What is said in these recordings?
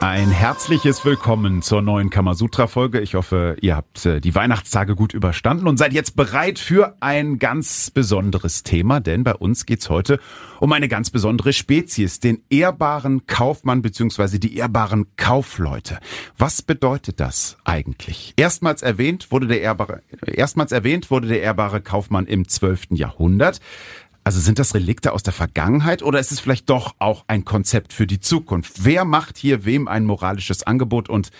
Ein herzliches Willkommen zur neuen Kamasutra-Folge. Ich hoffe, ihr habt äh, die Weihnachtstage gut überstanden und seid jetzt bereit für ein ganz besonderes Thema, denn bei uns geht's heute um eine ganz besondere Spezies, den ehrbaren Kaufmann bzw. die ehrbaren Kaufleute. Was bedeutet das eigentlich? Erstmals erwähnt wurde der ehrbare, erstmals erwähnt wurde der ehrbare Kaufmann im 12. Jahrhundert. Also sind das Relikte aus der Vergangenheit oder ist es vielleicht doch auch ein Konzept für die Zukunft? Wer macht hier wem ein moralisches Angebot und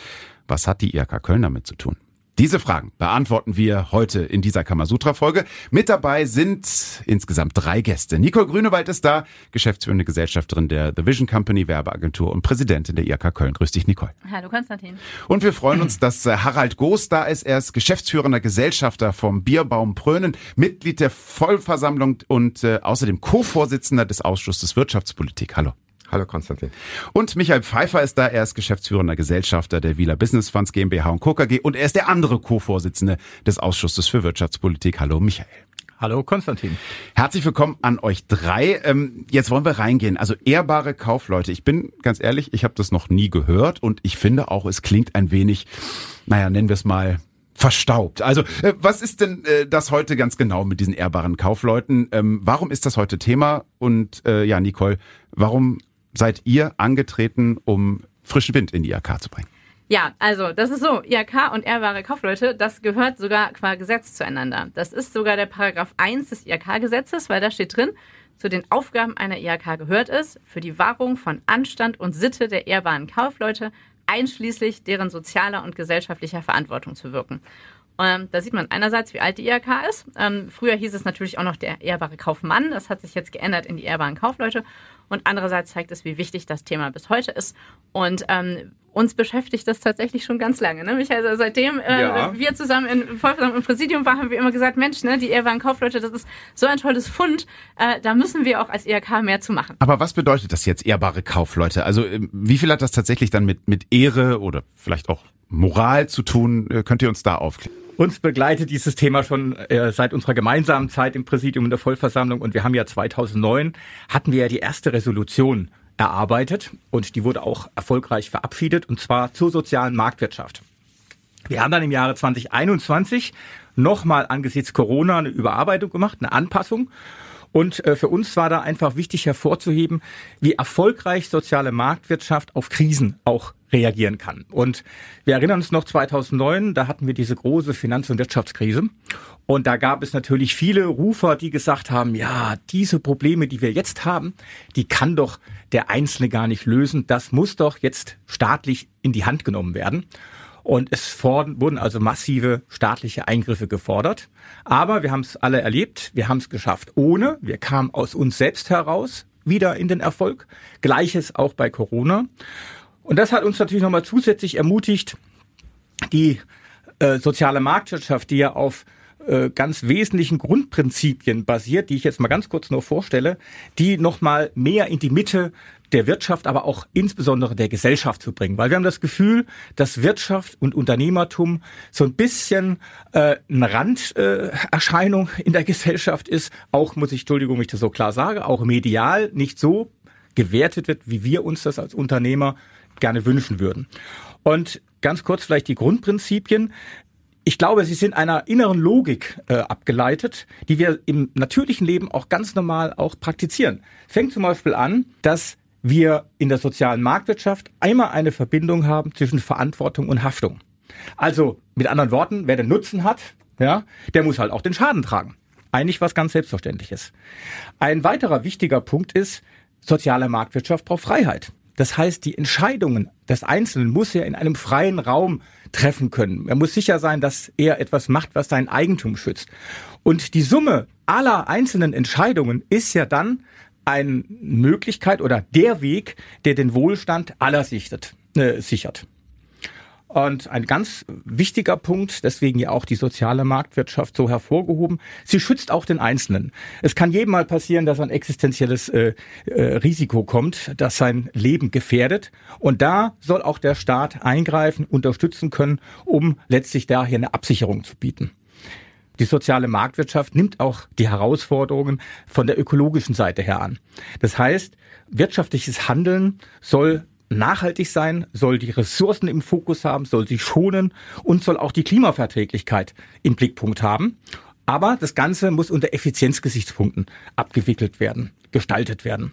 was hat die IRK Köln damit zu tun? Diese Fragen beantworten wir heute in dieser Kamasutra-Folge. Mit dabei sind insgesamt drei Gäste. Nicole Grünewald ist da, geschäftsführende Gesellschafterin der The Vision Company Werbeagentur und Präsidentin der IAK Köln. Grüß dich, Nicole. Hallo, Konstantin. Und wir freuen uns, dass äh, Harald Goos da ist. Er ist geschäftsführender Gesellschafter vom Bierbaum Prönen, Mitglied der Vollversammlung und äh, außerdem Co-Vorsitzender des Ausschusses Wirtschaftspolitik. Hallo. Hallo Konstantin. Und Michael Pfeiffer ist da. Er ist geschäftsführender Gesellschafter der Wieler Business Funds GmbH und Co. KG und er ist der andere Co-Vorsitzende des Ausschusses für Wirtschaftspolitik. Hallo Michael. Hallo Konstantin. Herzlich willkommen an euch drei. Ähm, jetzt wollen wir reingehen. Also ehrbare Kaufleute. Ich bin ganz ehrlich, ich habe das noch nie gehört und ich finde auch, es klingt ein wenig, naja, nennen wir es mal verstaubt. Also äh, was ist denn äh, das heute ganz genau mit diesen ehrbaren Kaufleuten? Ähm, warum ist das heute Thema? Und äh, ja, Nicole, warum seid ihr angetreten, um frischen Wind in die IHK zu bringen? Ja, also das ist so, IHK und ehrbare Kaufleute, das gehört sogar qua Gesetz zueinander. Das ist sogar der Paragraph 1 des IHK-Gesetzes, weil da steht drin, zu den Aufgaben einer IHK gehört es, für die Wahrung von Anstand und Sitte der ehrbaren Kaufleute einschließlich deren sozialer und gesellschaftlicher Verantwortung zu wirken. Ähm, da sieht man einerseits, wie alt die IHK ist. Ähm, früher hieß es natürlich auch noch der ehrbare Kaufmann. Das hat sich jetzt geändert in die ehrbaren Kaufleute. Und andererseits zeigt es, wie wichtig das Thema bis heute ist. Und ähm, uns beschäftigt das tatsächlich schon ganz lange. Ne? Michael, also seitdem äh, ja. wir zusammen in Vollversammlung im Präsidium waren, haben wir immer gesagt, Mensch, ne, die ehrbaren Kaufleute, das ist so ein tolles Fund. Äh, da müssen wir auch als IHK mehr zu machen. Aber was bedeutet das jetzt, ehrbare Kaufleute? Also ähm, wie viel hat das tatsächlich dann mit, mit Ehre oder vielleicht auch Moral zu tun? Äh, könnt ihr uns da aufklären? Uns begleitet dieses Thema schon äh, seit unserer gemeinsamen Zeit im Präsidium in der Vollversammlung und wir haben ja 2009 hatten wir ja die erste Resolution erarbeitet und die wurde auch erfolgreich verabschiedet und zwar zur sozialen Marktwirtschaft. Wir haben dann im Jahre 2021 nochmal angesichts Corona eine Überarbeitung gemacht, eine Anpassung und äh, für uns war da einfach wichtig hervorzuheben, wie erfolgreich soziale Marktwirtschaft auf Krisen auch reagieren kann. Und wir erinnern uns noch 2009, da hatten wir diese große Finanz- und Wirtschaftskrise. Und da gab es natürlich viele Rufer, die gesagt haben, ja, diese Probleme, die wir jetzt haben, die kann doch der Einzelne gar nicht lösen. Das muss doch jetzt staatlich in die Hand genommen werden. Und es wurden also massive staatliche Eingriffe gefordert. Aber wir haben es alle erlebt, wir haben es geschafft ohne, wir kamen aus uns selbst heraus wieder in den Erfolg. Gleiches auch bei Corona. Und das hat uns natürlich nochmal zusätzlich ermutigt, die äh, soziale Marktwirtschaft, die ja auf äh, ganz wesentlichen Grundprinzipien basiert, die ich jetzt mal ganz kurz nur vorstelle, die nochmal mehr in die Mitte der Wirtschaft, aber auch insbesondere der Gesellschaft zu bringen. Weil wir haben das Gefühl, dass Wirtschaft und Unternehmertum so ein bisschen äh, eine Randerscheinung äh, in der Gesellschaft ist. Auch, muss ich, Entschuldigung, ich das so klar sage, auch medial nicht so gewertet wird, wie wir uns das als Unternehmer gerne wünschen würden. Und ganz kurz vielleicht die Grundprinzipien. Ich glaube, sie sind einer inneren Logik äh, abgeleitet, die wir im natürlichen Leben auch ganz normal auch praktizieren. Fängt zum Beispiel an, dass wir in der sozialen Marktwirtschaft einmal eine Verbindung haben zwischen Verantwortung und Haftung. Also mit anderen Worten, wer den Nutzen hat, ja, der muss halt auch den Schaden tragen. Eigentlich was ganz Selbstverständliches. Ein weiterer wichtiger Punkt ist, soziale Marktwirtschaft braucht Freiheit. Das heißt, die Entscheidungen des Einzelnen muss er in einem freien Raum treffen können. Er muss sicher sein, dass er etwas macht, was sein Eigentum schützt. Und die Summe aller einzelnen Entscheidungen ist ja dann eine Möglichkeit oder der Weg, der den Wohlstand aller sichert. Äh, sichert. Und ein ganz wichtiger Punkt, deswegen ja auch die soziale Marktwirtschaft so hervorgehoben, sie schützt auch den Einzelnen. Es kann jedem mal passieren, dass ein existenzielles äh, äh, Risiko kommt, das sein Leben gefährdet. Und da soll auch der Staat eingreifen, unterstützen können, um letztlich daher eine Absicherung zu bieten. Die soziale Marktwirtschaft nimmt auch die Herausforderungen von der ökologischen Seite her an. Das heißt, wirtschaftliches Handeln soll nachhaltig sein, soll die Ressourcen im Fokus haben, soll sie schonen und soll auch die Klimaverträglichkeit im Blickpunkt haben. Aber das Ganze muss unter Effizienzgesichtspunkten abgewickelt werden, gestaltet werden.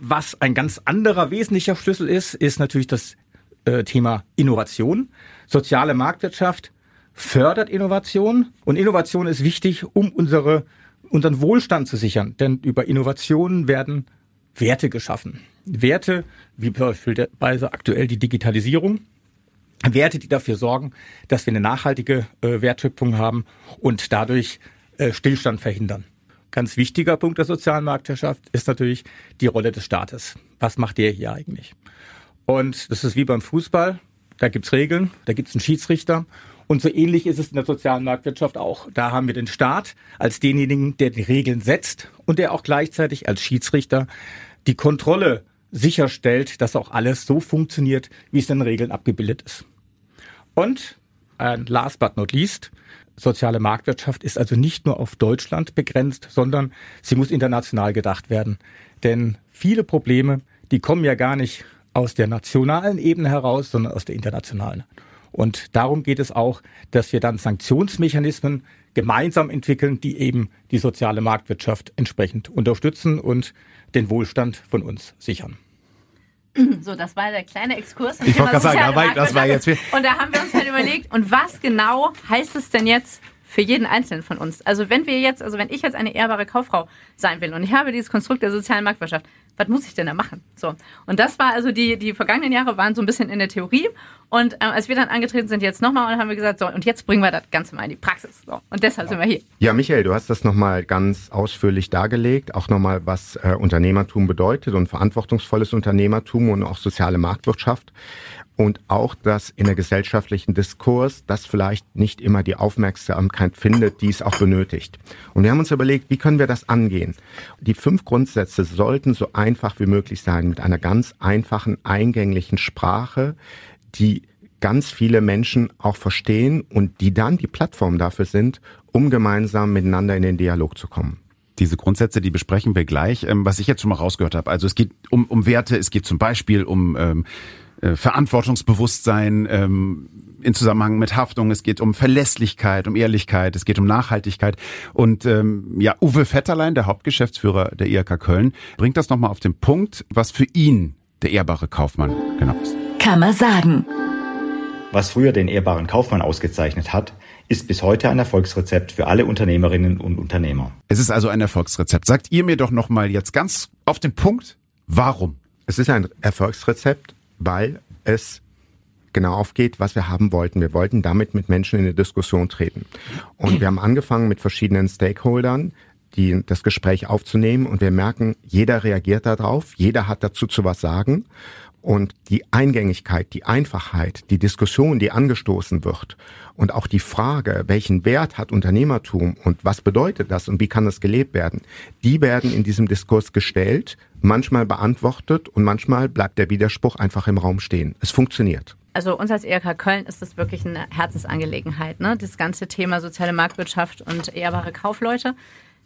Was ein ganz anderer wesentlicher Schlüssel ist, ist natürlich das äh, Thema Innovation. Soziale Marktwirtschaft fördert Innovation und Innovation ist wichtig, um unsere, unseren Wohlstand zu sichern. Denn über Innovationen werden Werte geschaffen. Werte, wie beispielsweise aktuell die Digitalisierung, Werte, die dafür sorgen, dass wir eine nachhaltige äh, Wertschöpfung haben und dadurch äh, Stillstand verhindern. Ganz wichtiger Punkt der sozialen Marktwirtschaft ist natürlich die Rolle des Staates. Was macht der hier eigentlich? Und das ist wie beim Fußball. Da gibt's Regeln, da gibt's einen Schiedsrichter. Und so ähnlich ist es in der sozialen Marktwirtschaft auch. Da haben wir den Staat als denjenigen, der die Regeln setzt und der auch gleichzeitig als Schiedsrichter die Kontrolle sicherstellt, dass auch alles so funktioniert, wie es in den Regeln abgebildet ist. Und äh, last but not least, soziale Marktwirtschaft ist also nicht nur auf Deutschland begrenzt, sondern sie muss international gedacht werden. Denn viele Probleme, die kommen ja gar nicht aus der nationalen Ebene heraus, sondern aus der internationalen. Und darum geht es auch, dass wir dann Sanktionsmechanismen gemeinsam entwickeln, die eben die soziale Marktwirtschaft entsprechend unterstützen und den Wohlstand von uns sichern. So, das war der kleine Exkurs. Ich wollte gerade sagen, aber das war jetzt. Und da haben wir uns halt überlegt, und was genau heißt es denn jetzt für jeden Einzelnen von uns? Also wenn wir jetzt, also wenn ich jetzt eine ehrbare Kauffrau sein will und ich habe dieses Konstrukt der sozialen Marktwirtschaft, was muss ich denn da machen? So. Und das war also die, die vergangenen Jahre waren so ein bisschen in der Theorie. Und äh, als wir dann angetreten sind, jetzt nochmal, haben wir gesagt, so, und jetzt bringen wir das Ganze mal in die Praxis. So. Und deshalb ja. sind wir hier. Ja, Michael, du hast das nochmal ganz ausführlich dargelegt, auch nochmal, was äh, Unternehmertum bedeutet und verantwortungsvolles Unternehmertum und auch soziale Marktwirtschaft und auch das in der gesellschaftlichen Diskurs, das vielleicht nicht immer die Aufmerksamkeit findet, die es auch benötigt. Und wir haben uns überlegt, wie können wir das angehen? Die fünf Grundsätze sollten so einfach wie möglich sein, mit einer ganz einfachen, eingänglichen Sprache, die ganz viele Menschen auch verstehen und die dann die Plattform dafür sind, um gemeinsam miteinander in den Dialog zu kommen. Diese Grundsätze, die besprechen wir gleich. Ähm, was ich jetzt schon mal rausgehört habe, also es geht um, um Werte, es geht zum Beispiel um ähm, äh, Verantwortungsbewusstsein ähm, in Zusammenhang mit Haftung, es geht um Verlässlichkeit, um Ehrlichkeit, es geht um Nachhaltigkeit. Und ähm, ja, Uwe Vetterlein, der Hauptgeschäftsführer der IHK Köln, bringt das nochmal auf den Punkt, was für ihn der ehrbare Kaufmann genau ist. Kann man sagen. Was früher den ehrbaren Kaufmann ausgezeichnet hat, ist bis heute ein Erfolgsrezept für alle Unternehmerinnen und Unternehmer. Es ist also ein Erfolgsrezept. Sagt ihr mir doch nochmal jetzt ganz auf den Punkt, warum? Es ist ein Erfolgsrezept, weil es genau aufgeht, was wir haben wollten. Wir wollten damit mit Menschen in eine Diskussion treten. Und wir haben angefangen mit verschiedenen Stakeholdern, die, das Gespräch aufzunehmen und wir merken, jeder reagiert darauf, jeder hat dazu zu was sagen und die Eingängigkeit, die Einfachheit, die Diskussion, die angestoßen wird und auch die Frage, welchen Wert hat Unternehmertum und was bedeutet das und wie kann das gelebt werden, die werden in diesem Diskurs gestellt, manchmal beantwortet und manchmal bleibt der Widerspruch einfach im Raum stehen. Es funktioniert. Also uns als ERK Köln ist das wirklich eine Herzensangelegenheit, ne? das ganze Thema soziale Marktwirtschaft und ehrbare Kaufleute.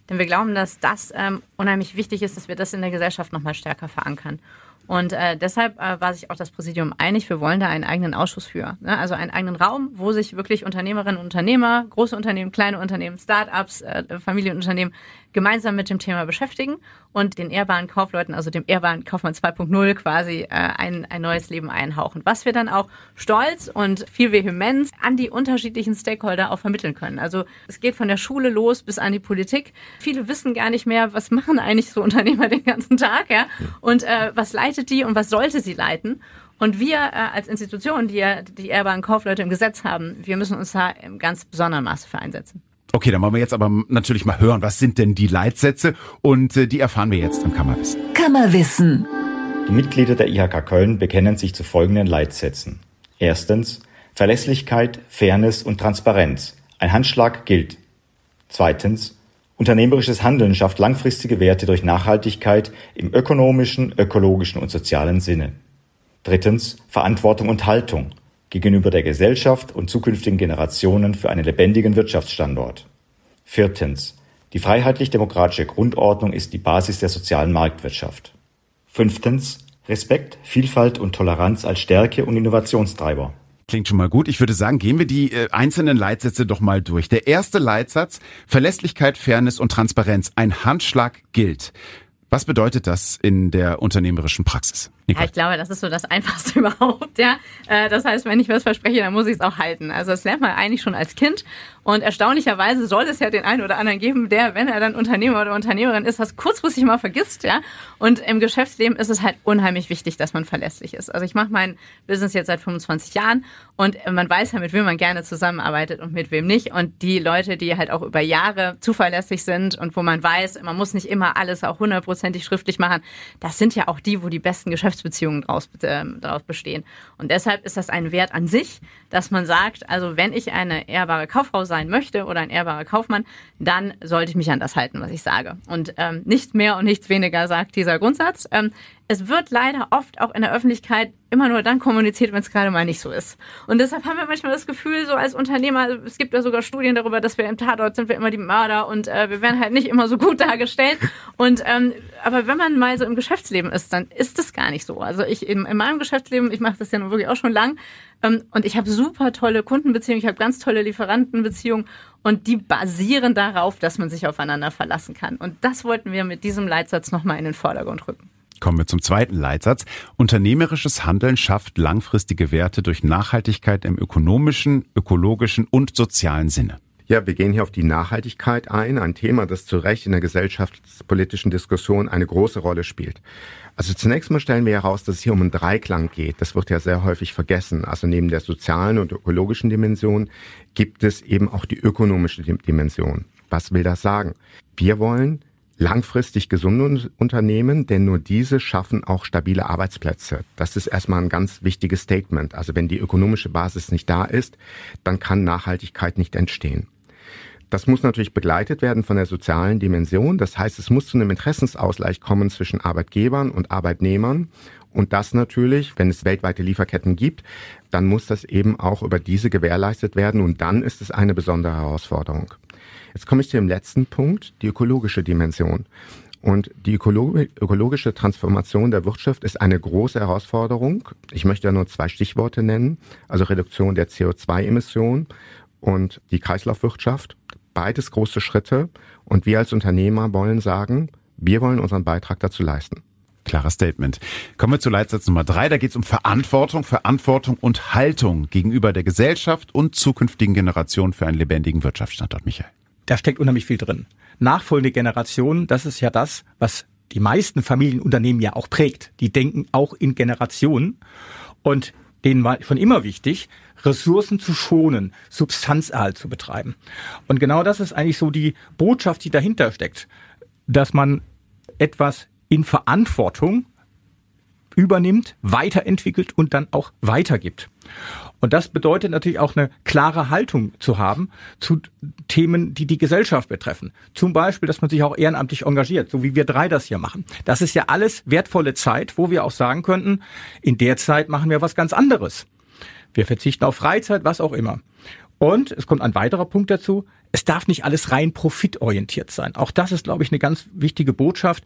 Denn wir glauben, dass das ähm, unheimlich wichtig ist, dass wir das in der Gesellschaft nochmal stärker verankern. Und äh, deshalb äh, war sich auch das Präsidium einig, wir wollen da einen eigenen Ausschuss für. Ne? Also einen eigenen Raum, wo sich wirklich Unternehmerinnen und Unternehmer, große Unternehmen, kleine Unternehmen, Start-ups, äh, Familienunternehmen gemeinsam mit dem Thema beschäftigen und den ehrbaren Kaufleuten, also dem ehrbaren Kaufmann 2.0 quasi äh, ein, ein neues Leben einhauchen. Was wir dann auch stolz und viel Vehemenz an die unterschiedlichen Stakeholder auch vermitteln können. Also es geht von der Schule los bis an die Politik. Viele wissen gar nicht mehr, was machen eigentlich so Unternehmer den ganzen Tag, ja? Und äh, was leitet die und was sollte sie leiten? Und wir äh, als Institution, die ja die ehrbaren Kaufleute im Gesetz haben, wir müssen uns da im ganz besonderen Maße für einsetzen. Okay, dann wollen wir jetzt aber natürlich mal hören, was sind denn die Leitsätze und äh, die erfahren wir jetzt im Kammerwissen. Kammerwissen. Die Mitglieder der IHK Köln bekennen sich zu folgenden Leitsätzen. Erstens Verlässlichkeit, Fairness und Transparenz. Ein Handschlag gilt. Zweitens Unternehmerisches Handeln schafft langfristige Werte durch Nachhaltigkeit im ökonomischen, ökologischen und sozialen Sinne. Drittens Verantwortung und Haltung gegenüber der Gesellschaft und zukünftigen Generationen für einen lebendigen Wirtschaftsstandort. Viertens. Die freiheitlich-demokratische Grundordnung ist die Basis der sozialen Marktwirtschaft. Fünftens. Respekt, Vielfalt und Toleranz als Stärke und Innovationstreiber. Klingt schon mal gut. Ich würde sagen, gehen wir die äh, einzelnen Leitsätze doch mal durch. Der erste Leitsatz, Verlässlichkeit, Fairness und Transparenz. Ein Handschlag gilt. Was bedeutet das in der unternehmerischen Praxis? Ja, ich glaube, das ist so das Einfachste überhaupt. Ja, äh, das heißt, wenn ich was verspreche, dann muss ich es auch halten. Also das lernt man eigentlich schon als Kind. Und erstaunlicherweise soll es ja den einen oder anderen geben, der, wenn er dann Unternehmer oder Unternehmerin ist, das kurzfristig mal vergisst. Ja, und im Geschäftsleben ist es halt unheimlich wichtig, dass man verlässlich ist. Also ich mache mein Business jetzt seit 25 Jahren und man weiß ja, mit wem man gerne zusammenarbeitet und mit wem nicht. Und die Leute, die halt auch über Jahre zuverlässig sind und wo man weiß, man muss nicht immer alles auch hundertprozentig schriftlich machen, das sind ja auch die, wo die besten Geschäfts Geschäftsbeziehungen daraus, äh, daraus bestehen. Und deshalb ist das ein Wert an sich, dass man sagt, also wenn ich eine ehrbare Kauffrau sein möchte oder ein ehrbarer Kaufmann, dann sollte ich mich an das halten, was ich sage. Und ähm, nichts mehr und nichts weniger sagt dieser Grundsatz. Ähm, es wird leider oft auch in der Öffentlichkeit immer nur dann kommuniziert, wenn es gerade mal nicht so ist. Und deshalb haben wir manchmal das Gefühl, so als Unternehmer, es gibt ja sogar Studien darüber, dass wir im Tatort sind wir immer die Mörder und äh, wir werden halt nicht immer so gut dargestellt. Und ähm, aber wenn man mal so im Geschäftsleben ist, dann ist das gar nicht so. Also ich in, in meinem Geschäftsleben, ich mache das ja nun wirklich auch schon lang, ähm, und ich habe super tolle Kundenbeziehungen, ich habe ganz tolle Lieferantenbeziehungen und die basieren darauf, dass man sich aufeinander verlassen kann. Und das wollten wir mit diesem Leitsatz nochmal in den Vordergrund rücken. Kommen wir zum zweiten Leitsatz. Unternehmerisches Handeln schafft langfristige Werte durch Nachhaltigkeit im ökonomischen, ökologischen und sozialen Sinne. Ja, wir gehen hier auf die Nachhaltigkeit ein, ein Thema, das zu Recht in der gesellschaftspolitischen Diskussion eine große Rolle spielt. Also zunächst mal stellen wir heraus, dass es hier um einen Dreiklang geht. Das wird ja sehr häufig vergessen. Also neben der sozialen und ökologischen Dimension gibt es eben auch die ökonomische Dimension. Was will das sagen? Wir wollen langfristig gesunde Unternehmen, denn nur diese schaffen auch stabile Arbeitsplätze. Das ist erstmal ein ganz wichtiges Statement. Also wenn die ökonomische Basis nicht da ist, dann kann Nachhaltigkeit nicht entstehen. Das muss natürlich begleitet werden von der sozialen Dimension. Das heißt, es muss zu einem Interessensausgleich kommen zwischen Arbeitgebern und Arbeitnehmern. Und das natürlich, wenn es weltweite Lieferketten gibt, dann muss das eben auch über diese gewährleistet werden. Und dann ist es eine besondere Herausforderung. Jetzt komme ich zu dem letzten Punkt, die ökologische Dimension. Und die ökologische Transformation der Wirtschaft ist eine große Herausforderung. Ich möchte ja nur zwei Stichworte nennen, also Reduktion der CO2-Emissionen und die Kreislaufwirtschaft. Beides große Schritte. Und wir als Unternehmer wollen sagen, wir wollen unseren Beitrag dazu leisten. Klarer Statement. Kommen wir zu Leitsatz Nummer drei. Da geht es um Verantwortung, Verantwortung und Haltung gegenüber der Gesellschaft und zukünftigen Generationen für einen lebendigen Wirtschaftsstandort, Michael da steckt unheimlich viel drin. Nachfolgende Generationen, das ist ja das, was die meisten Familienunternehmen ja auch prägt. Die denken auch in Generationen und denen war schon immer wichtig, Ressourcen zu schonen, Substanzerhalt zu betreiben. Und genau das ist eigentlich so die Botschaft, die dahinter steckt, dass man etwas in Verantwortung übernimmt, weiterentwickelt und dann auch weitergibt. Und das bedeutet natürlich auch eine klare Haltung zu haben zu Themen, die die Gesellschaft betreffen. Zum Beispiel, dass man sich auch ehrenamtlich engagiert, so wie wir drei das hier machen. Das ist ja alles wertvolle Zeit, wo wir auch sagen könnten, in der Zeit machen wir was ganz anderes. Wir verzichten auf Freizeit, was auch immer. Und es kommt ein weiterer Punkt dazu es darf nicht alles rein profitorientiert sein. Auch das ist, glaube ich, eine ganz wichtige Botschaft.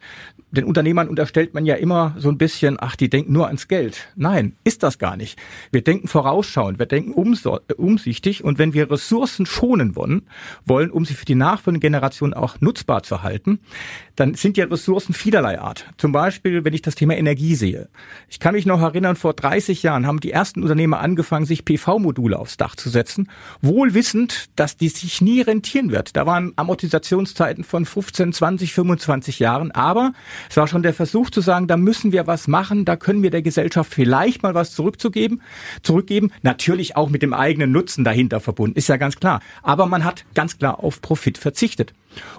Den Unternehmern unterstellt man ja immer so ein bisschen, ach, die denken nur ans Geld. Nein, ist das gar nicht. Wir denken vorausschauend, wir denken umsichtig und wenn wir Ressourcen schonen wollen, wollen, um sie für die nachfolgende Generation auch nutzbar zu halten, dann sind ja Ressourcen vielerlei Art. Zum Beispiel, wenn ich das Thema Energie sehe. Ich kann mich noch erinnern, vor 30 Jahren haben die ersten Unternehmer angefangen, sich PV-Module aufs Dach zu setzen, wohl wissend, dass die sich nie rentieren wird. Da waren Amortisationszeiten von 15, 20, 25 Jahren, aber es war schon der Versuch zu sagen, da müssen wir was machen, da können wir der Gesellschaft vielleicht mal was zurückzugeben, zurückgeben, natürlich auch mit dem eigenen Nutzen dahinter verbunden, ist ja ganz klar. Aber man hat ganz klar auf Profit verzichtet.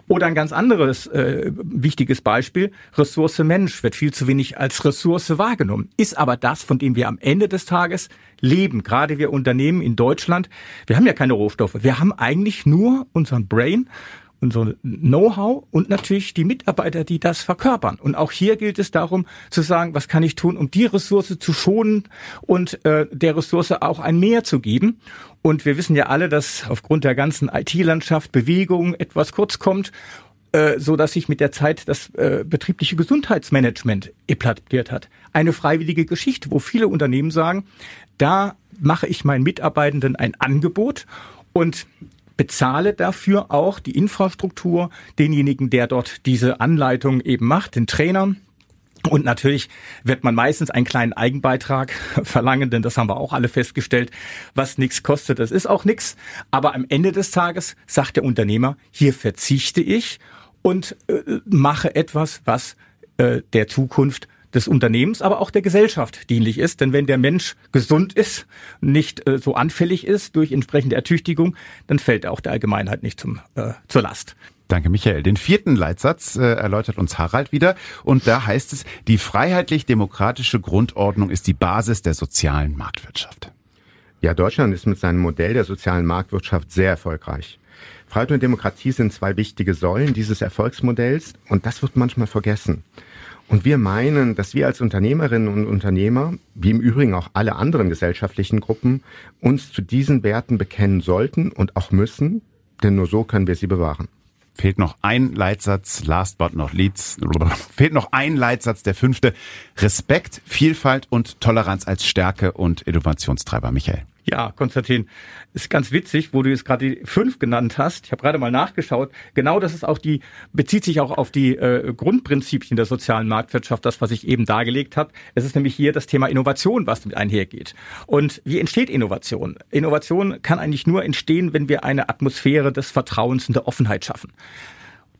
Oder ein ganz anderes äh, wichtiges Beispiel, Ressource Mensch wird viel zu wenig als Ressource wahrgenommen, ist aber das, von dem wir am Ende des Tages leben. Gerade wir Unternehmen in Deutschland, wir haben ja keine Rohstoffe, wir haben eigentlich nur unseren Brain unser Know-how und natürlich die Mitarbeiter, die das verkörpern. Und auch hier gilt es darum zu sagen, was kann ich tun, um die Ressource zu schonen und äh, der Ressource auch ein Mehr zu geben. Und wir wissen ja alle, dass aufgrund der ganzen IT-Landschaft Bewegung etwas kurz kommt äh, so dass sich mit der Zeit das äh, betriebliche Gesundheitsmanagement etabliert hat. Eine freiwillige Geschichte, wo viele Unternehmen sagen, da mache ich meinen Mitarbeitenden ein Angebot und bezahle dafür auch die Infrastruktur, denjenigen, der dort diese Anleitung eben macht, den Trainer. Und natürlich wird man meistens einen kleinen Eigenbeitrag verlangen, denn das haben wir auch alle festgestellt. Was nichts kostet, das ist auch nichts. Aber am Ende des Tages sagt der Unternehmer, hier verzichte ich und äh, mache etwas, was äh, der Zukunft des Unternehmens, aber auch der Gesellschaft dienlich ist. Denn wenn der Mensch gesund ist, nicht äh, so anfällig ist durch entsprechende Ertüchtigung, dann fällt er auch der Allgemeinheit nicht zum, äh, zur Last. Danke, Michael. Den vierten Leitsatz äh, erläutert uns Harald wieder. Und da heißt es, die freiheitlich-demokratische Grundordnung ist die Basis der sozialen Marktwirtschaft. Ja, Deutschland ist mit seinem Modell der sozialen Marktwirtschaft sehr erfolgreich. Freiheit und Demokratie sind zwei wichtige Säulen dieses Erfolgsmodells und das wird manchmal vergessen. Und wir meinen, dass wir als Unternehmerinnen und Unternehmer, wie im Übrigen auch alle anderen gesellschaftlichen Gruppen, uns zu diesen Werten bekennen sollten und auch müssen, denn nur so können wir sie bewahren. Fehlt noch ein Leitsatz, last but not least, fehlt noch ein Leitsatz, der fünfte. Respekt, Vielfalt und Toleranz als Stärke und Innovationstreiber. Michael. Ja, Konstantin, ist ganz witzig, wo du jetzt gerade die fünf genannt hast. Ich habe gerade mal nachgeschaut. Genau das ist auch die, bezieht sich auch auf die äh, Grundprinzipien der sozialen Marktwirtschaft, das, was ich eben dargelegt habe. Es ist nämlich hier das Thema Innovation, was damit einhergeht. Und wie entsteht Innovation? Innovation kann eigentlich nur entstehen, wenn wir eine Atmosphäre des Vertrauens und der Offenheit schaffen.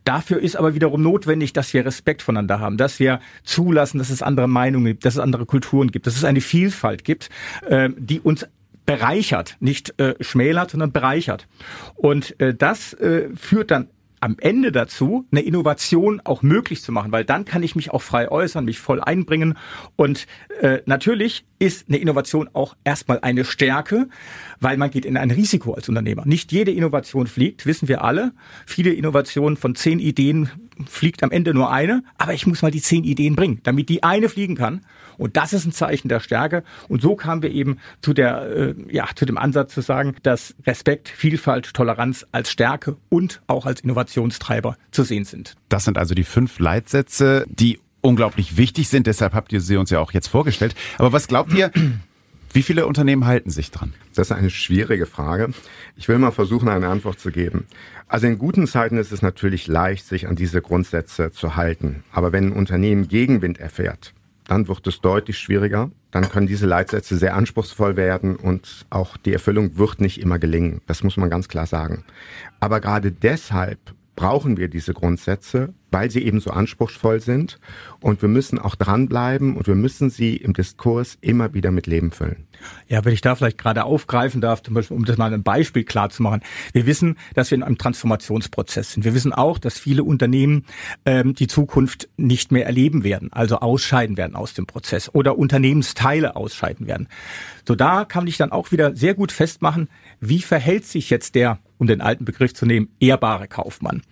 Dafür ist aber wiederum notwendig, dass wir Respekt voneinander haben, dass wir zulassen, dass es andere Meinungen gibt, dass es andere Kulturen gibt, dass es eine Vielfalt gibt, äh, die uns bereichert, nicht äh, schmälert, sondern bereichert. Und äh, das äh, führt dann am Ende dazu, eine Innovation auch möglich zu machen, weil dann kann ich mich auch frei äußern, mich voll einbringen. Und äh, natürlich ist eine Innovation auch erstmal eine Stärke, weil man geht in ein Risiko als Unternehmer. Nicht jede Innovation fliegt, wissen wir alle. Viele Innovationen von zehn Ideen fliegt am Ende nur eine, aber ich muss mal die zehn Ideen bringen, damit die eine fliegen kann. Und das ist ein Zeichen der Stärke. Und so kamen wir eben zu der, äh, ja, zu dem Ansatz zu sagen, dass Respekt, Vielfalt, Toleranz als Stärke und auch als Innovationstreiber zu sehen sind. Das sind also die fünf Leitsätze, die unglaublich wichtig sind. Deshalb habt ihr sie uns ja auch jetzt vorgestellt. Aber was glaubt ihr? Wie viele Unternehmen halten sich dran? Das ist eine schwierige Frage. Ich will mal versuchen, eine Antwort zu geben. Also in guten Zeiten ist es natürlich leicht, sich an diese Grundsätze zu halten. Aber wenn ein Unternehmen Gegenwind erfährt, dann wird es deutlich schwieriger. Dann können diese Leitsätze sehr anspruchsvoll werden und auch die Erfüllung wird nicht immer gelingen. Das muss man ganz klar sagen. Aber gerade deshalb brauchen wir diese Grundsätze, weil sie eben so anspruchsvoll sind. Und wir müssen auch dranbleiben und wir müssen sie im Diskurs immer wieder mit Leben füllen. Ja, wenn ich da vielleicht gerade aufgreifen darf, zum Beispiel, um das mal ein Beispiel klar zu machen. Wir wissen, dass wir in einem Transformationsprozess sind. Wir wissen auch, dass viele Unternehmen ähm, die Zukunft nicht mehr erleben werden, also ausscheiden werden aus dem Prozess oder Unternehmensteile ausscheiden werden. So da kann ich dann auch wieder sehr gut festmachen, wie verhält sich jetzt der um den alten Begriff zu nehmen, ehrbare Kaufmann.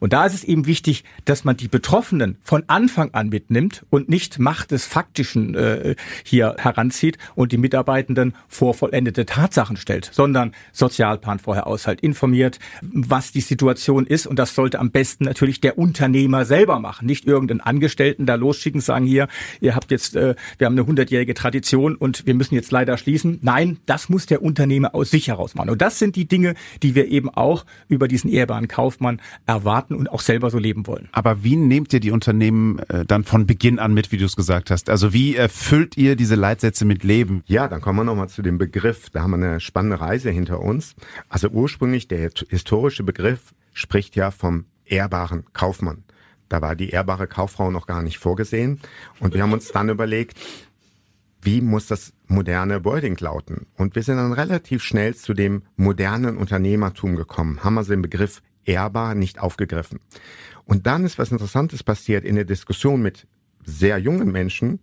Und da ist es eben wichtig, dass man die Betroffenen von Anfang an mitnimmt und nicht Macht des Faktischen äh, hier heranzieht und die Mitarbeitenden vor vollendete Tatsachen stellt, sondern Sozialplan vorher aushalt, informiert, was die Situation ist. Und das sollte am besten natürlich der Unternehmer selber machen, nicht irgendeinen Angestellten da losschicken, sagen hier, ihr habt jetzt, äh, wir haben eine hundertjährige Tradition und wir müssen jetzt leider schließen. Nein, das muss der Unternehmer aus sich heraus machen. Und das sind die Dinge, die wir eben auch über diesen ehrbaren Kaufmann erwarten und auch selber so leben wollen. Aber wie nehmt ihr die Unternehmen äh, dann von Beginn an mit, wie du es gesagt hast? Also wie erfüllt ihr diese Leitsätze mit Leben? Ja, dann kommen wir nochmal zu dem Begriff. Da haben wir eine spannende Reise hinter uns. Also ursprünglich der historische Begriff spricht ja vom ehrbaren Kaufmann. Da war die ehrbare Kauffrau noch gar nicht vorgesehen. Und wir haben uns dann überlegt, wie muss das moderne Wording lauten? Und wir sind dann relativ schnell zu dem modernen Unternehmertum gekommen, haben also den Begriff ehrbar nicht aufgegriffen. Und dann ist was Interessantes passiert in der Diskussion mit sehr jungen Menschen,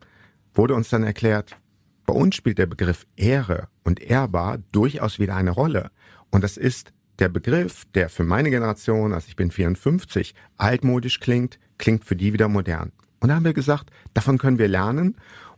wurde uns dann erklärt, bei uns spielt der Begriff Ehre und ehrbar durchaus wieder eine Rolle. Und das ist der Begriff, der für meine Generation, also ich bin 54, altmodisch klingt, klingt für die wieder modern. Und da haben wir gesagt, davon können wir lernen.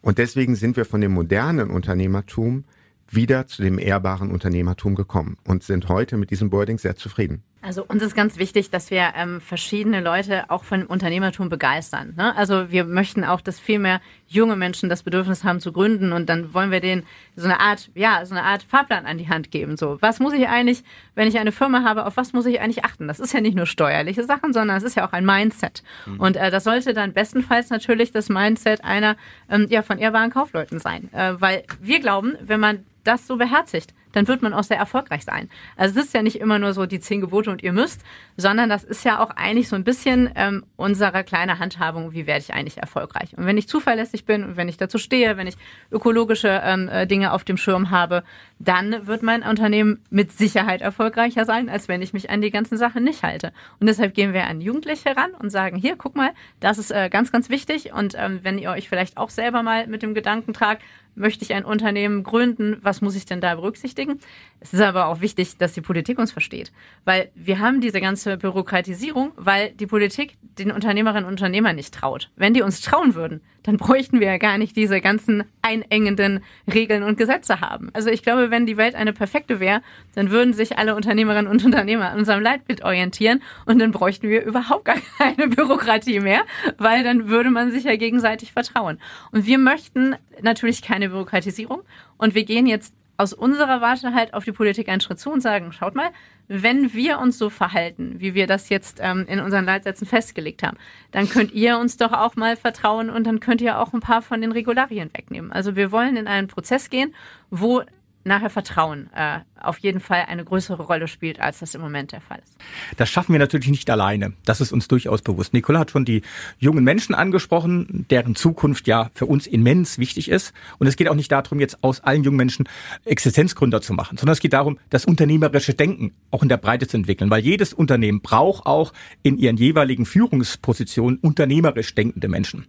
Und deswegen sind wir von dem modernen Unternehmertum wieder zu dem ehrbaren Unternehmertum gekommen und sind heute mit diesem Wording sehr zufrieden. Also uns ist ganz wichtig, dass wir ähm, verschiedene Leute auch von Unternehmertum begeistern. Ne? Also wir möchten auch, dass viel mehr junge Menschen das Bedürfnis haben zu gründen und dann wollen wir denen so eine Art, ja, so eine Art Fahrplan an die Hand geben. So, was muss ich eigentlich, wenn ich eine Firma habe, auf was muss ich eigentlich achten? Das ist ja nicht nur steuerliche Sachen, sondern es ist ja auch ein Mindset. Mhm. Und äh, das sollte dann bestenfalls natürlich das Mindset einer ähm, ja von ehrbaren Kaufleuten sein, äh, weil wir glauben, wenn man das so beherzigt, dann wird man auch sehr erfolgreich sein. Also es ist ja nicht immer nur so die zehn Gebote und ihr müsst, sondern das ist ja auch eigentlich so ein bisschen ähm, unsere kleine Handhabung, wie werde ich eigentlich erfolgreich. Und wenn ich zuverlässig bin und wenn ich dazu stehe, wenn ich ökologische ähm, äh, Dinge auf dem Schirm habe, dann wird mein Unternehmen mit Sicherheit erfolgreicher sein, als wenn ich mich an die ganzen Sachen nicht halte. Und deshalb gehen wir an Jugendliche ran und sagen, hier, guck mal, das ist äh, ganz, ganz wichtig. Und ähm, wenn ihr euch vielleicht auch selber mal mit dem Gedanken tragt, möchte ich ein Unternehmen gründen, was muss ich denn da berücksichtigen? Es ist aber auch wichtig, dass die Politik uns versteht, weil wir haben diese ganze Bürokratisierung, weil die Politik den Unternehmerinnen und Unternehmern nicht traut. Wenn die uns trauen würden, dann bräuchten wir ja gar nicht diese ganzen einengenden Regeln und Gesetze haben. Also ich glaube, wenn die Welt eine perfekte wäre, dann würden sich alle Unternehmerinnen und Unternehmer an unserem Leitbild orientieren und dann bräuchten wir überhaupt gar keine Bürokratie mehr, weil dann würde man sich ja gegenseitig vertrauen. Und wir möchten natürlich keine Bürokratisierung und wir gehen jetzt aus unserer Warte halt auf die Politik einen Schritt zu und sagen, schaut mal, wenn wir uns so verhalten, wie wir das jetzt ähm, in unseren Leitsätzen festgelegt haben, dann könnt ihr uns doch auch mal vertrauen und dann könnt ihr auch ein paar von den Regularien wegnehmen. Also wir wollen in einen Prozess gehen, wo nachher Vertrauen äh, auf jeden Fall eine größere Rolle spielt, als das im Moment der Fall ist. Das schaffen wir natürlich nicht alleine. Das ist uns durchaus bewusst. Nicola hat schon die jungen Menschen angesprochen, deren Zukunft ja für uns immens wichtig ist. Und es geht auch nicht darum, jetzt aus allen jungen Menschen Existenzgründer zu machen, sondern es geht darum, das unternehmerische Denken auch in der Breite zu entwickeln. Weil jedes Unternehmen braucht auch in ihren jeweiligen Führungspositionen unternehmerisch denkende Menschen.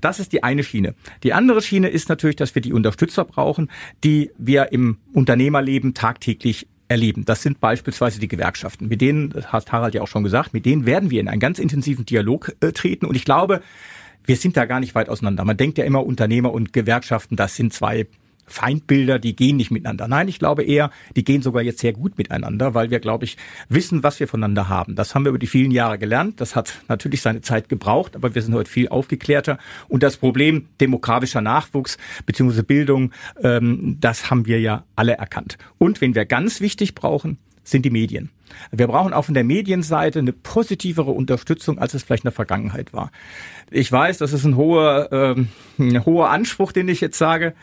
Das ist die eine Schiene. Die andere Schiene ist natürlich, dass wir die Unterstützer brauchen, die wir im Unternehmerleben tag tagtäglich erleben. Das sind beispielsweise die Gewerkschaften. Mit denen, das hat Harald ja auch schon gesagt, mit denen werden wir in einen ganz intensiven Dialog äh, treten. Und ich glaube, wir sind da gar nicht weit auseinander. Man denkt ja immer, Unternehmer und Gewerkschaften, das sind zwei Feindbilder, die gehen nicht miteinander. Nein, ich glaube eher, die gehen sogar jetzt sehr gut miteinander, weil wir, glaube ich, wissen, was wir voneinander haben. Das haben wir über die vielen Jahre gelernt. Das hat natürlich seine Zeit gebraucht, aber wir sind heute viel aufgeklärter. Und das Problem demografischer Nachwuchs bzw. Bildung, ähm, das haben wir ja alle erkannt. Und wenn wir ganz wichtig brauchen, sind die Medien. Wir brauchen auch von der Medienseite eine positivere Unterstützung, als es vielleicht in der Vergangenheit war. Ich weiß, das ist ein hoher, ähm, ein hoher Anspruch, den ich jetzt sage,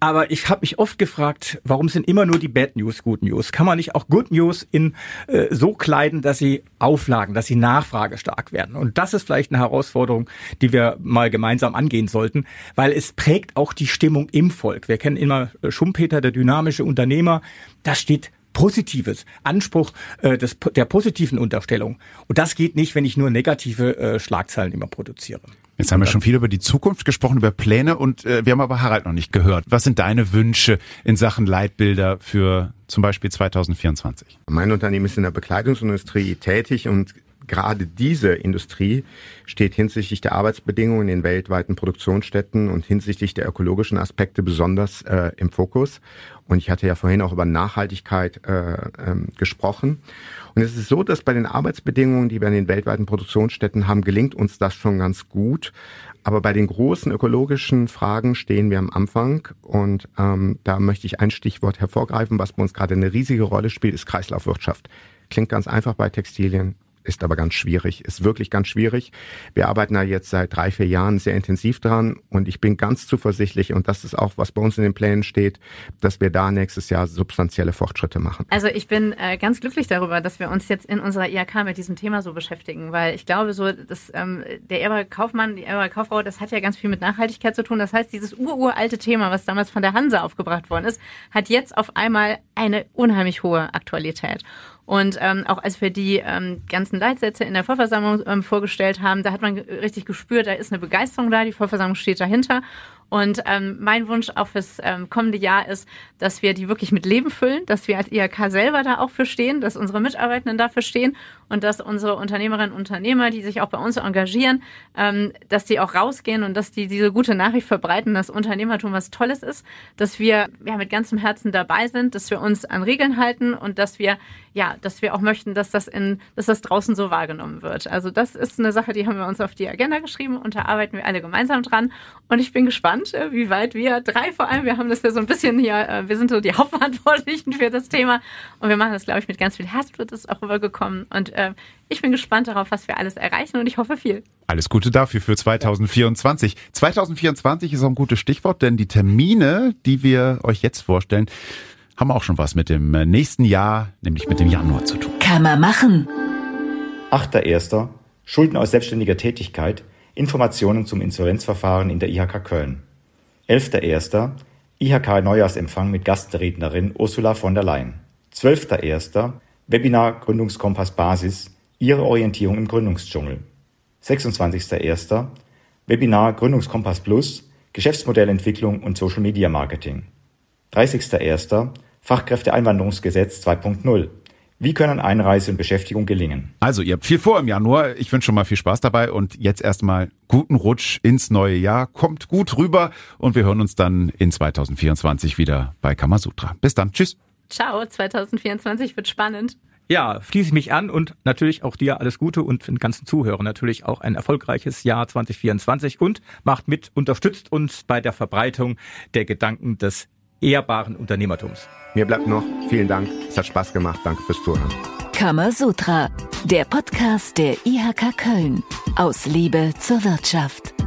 aber ich habe mich oft gefragt, warum sind immer nur die Bad News Good News? Kann man nicht auch Good News in äh, so kleiden, dass sie auflagen, dass sie nachfragestark werden? Und das ist vielleicht eine Herausforderung, die wir mal gemeinsam angehen sollten, weil es prägt auch die Stimmung im Volk. Wir kennen immer Schumpeter, der dynamische Unternehmer. Da steht Positives, Anspruch äh, des, der positiven Unterstellung. Und das geht nicht, wenn ich nur negative äh, Schlagzeilen immer produziere. Jetzt haben wir schon viel über die Zukunft gesprochen, über Pläne und äh, wir haben aber Harald noch nicht gehört. Was sind deine Wünsche in Sachen Leitbilder für zum Beispiel 2024? Mein Unternehmen ist in der Bekleidungsindustrie tätig und gerade diese Industrie steht hinsichtlich der Arbeitsbedingungen in weltweiten Produktionsstätten und hinsichtlich der ökologischen Aspekte besonders äh, im Fokus. Und ich hatte ja vorhin auch über Nachhaltigkeit äh, ähm, gesprochen. Und es ist so, dass bei den Arbeitsbedingungen, die wir in den weltweiten Produktionsstätten haben, gelingt uns das schon ganz gut. Aber bei den großen ökologischen Fragen stehen wir am Anfang. Und ähm, da möchte ich ein Stichwort hervorgreifen, was bei uns gerade eine riesige Rolle spielt, ist Kreislaufwirtschaft. Klingt ganz einfach bei Textilien, ist aber ganz schwierig, ist wirklich ganz schwierig. Wir arbeiten da jetzt seit drei, vier Jahren sehr intensiv dran und ich bin ganz zuversichtlich und das ist auch, was bei uns in den Plänen steht, dass wir da nächstes Jahr substanzielle Fortschritte machen. Also ich bin äh, ganz glücklich darüber, dass wir uns jetzt in unserer IHK mit diesem Thema so beschäftigen, weil ich glaube so, dass ähm, der erbare Kaufmann, die erbare Kauffrau, das hat ja ganz viel mit Nachhaltigkeit zu tun. Das heißt, dieses ururalte Thema, was damals von der Hanse aufgebracht worden ist, hat jetzt auf einmal eine unheimlich hohe Aktualität. Und ähm, auch als wir die ähm, ganzen Leitsätze in der Vollversammlung ähm, vorgestellt haben, da hat man richtig gespürt, da ist eine Begeisterung da, die Vollversammlung steht dahinter. Und ähm, mein Wunsch auch fürs ähm, kommende Jahr ist, dass wir die wirklich mit Leben füllen, dass wir als IHK selber da auch für stehen, dass unsere Mitarbeitenden dafür stehen und dass unsere Unternehmerinnen und Unternehmer, die sich auch bei uns engagieren, ähm, dass die auch rausgehen und dass die diese gute Nachricht verbreiten, dass Unternehmertum was Tolles ist, dass wir ja mit ganzem Herzen dabei sind, dass wir uns an Regeln halten und dass wir ja, dass wir auch möchten, dass das in, dass das draußen so wahrgenommen wird. Also das ist eine Sache, die haben wir uns auf die Agenda geschrieben und da arbeiten wir alle gemeinsam dran. Und ich bin gespannt, äh, wie weit wir drei vor allem, wir haben das ja so ein bisschen hier, äh, wir sind so die Hauptverantwortlichen für das Thema und wir machen das, glaube ich, mit ganz viel Herzblut ist auch rübergekommen und äh, ich bin gespannt darauf, was wir alles erreichen und ich hoffe viel. Alles Gute dafür für 2024. 2024 ist auch ein gutes Stichwort, denn die Termine, die wir euch jetzt vorstellen, haben auch schon was mit dem nächsten Jahr, nämlich mit dem Januar zu tun. Kann man machen. 8.1. Schulden aus selbstständiger Tätigkeit. Informationen zum Insolvenzverfahren in der IHK Köln. 11.1. IHK Neujahrsempfang mit Gastrednerin Ursula von der Leyen. 12.1. Webinar Gründungskompass Basis. Ihre Orientierung im Gründungsdschungel. 26.1. Webinar Gründungskompass Plus. Geschäftsmodellentwicklung und Social Media Marketing. 30.1. Fachkräfteeinwanderungsgesetz 2.0. Wie können Einreise und Beschäftigung gelingen? Also, ihr habt viel vor im Januar. Ich wünsche schon mal viel Spaß dabei und jetzt erstmal guten Rutsch ins neue Jahr. Kommt gut rüber und wir hören uns dann in 2024 wieder bei Kamasutra. Bis dann. Tschüss. Ciao, 2024 wird spannend. Ja, schließe ich mich an und natürlich auch dir alles Gute und den ganzen Zuhörern natürlich auch ein erfolgreiches Jahr 2024 und macht mit, unterstützt uns bei der Verbreitung der Gedanken des ehrbaren Unternehmertums. Mir bleibt noch vielen Dank. Es hat Spaß gemacht. Danke fürs Zuhören. Kamasutra, der Podcast der IHK Köln. Aus Liebe zur Wirtschaft.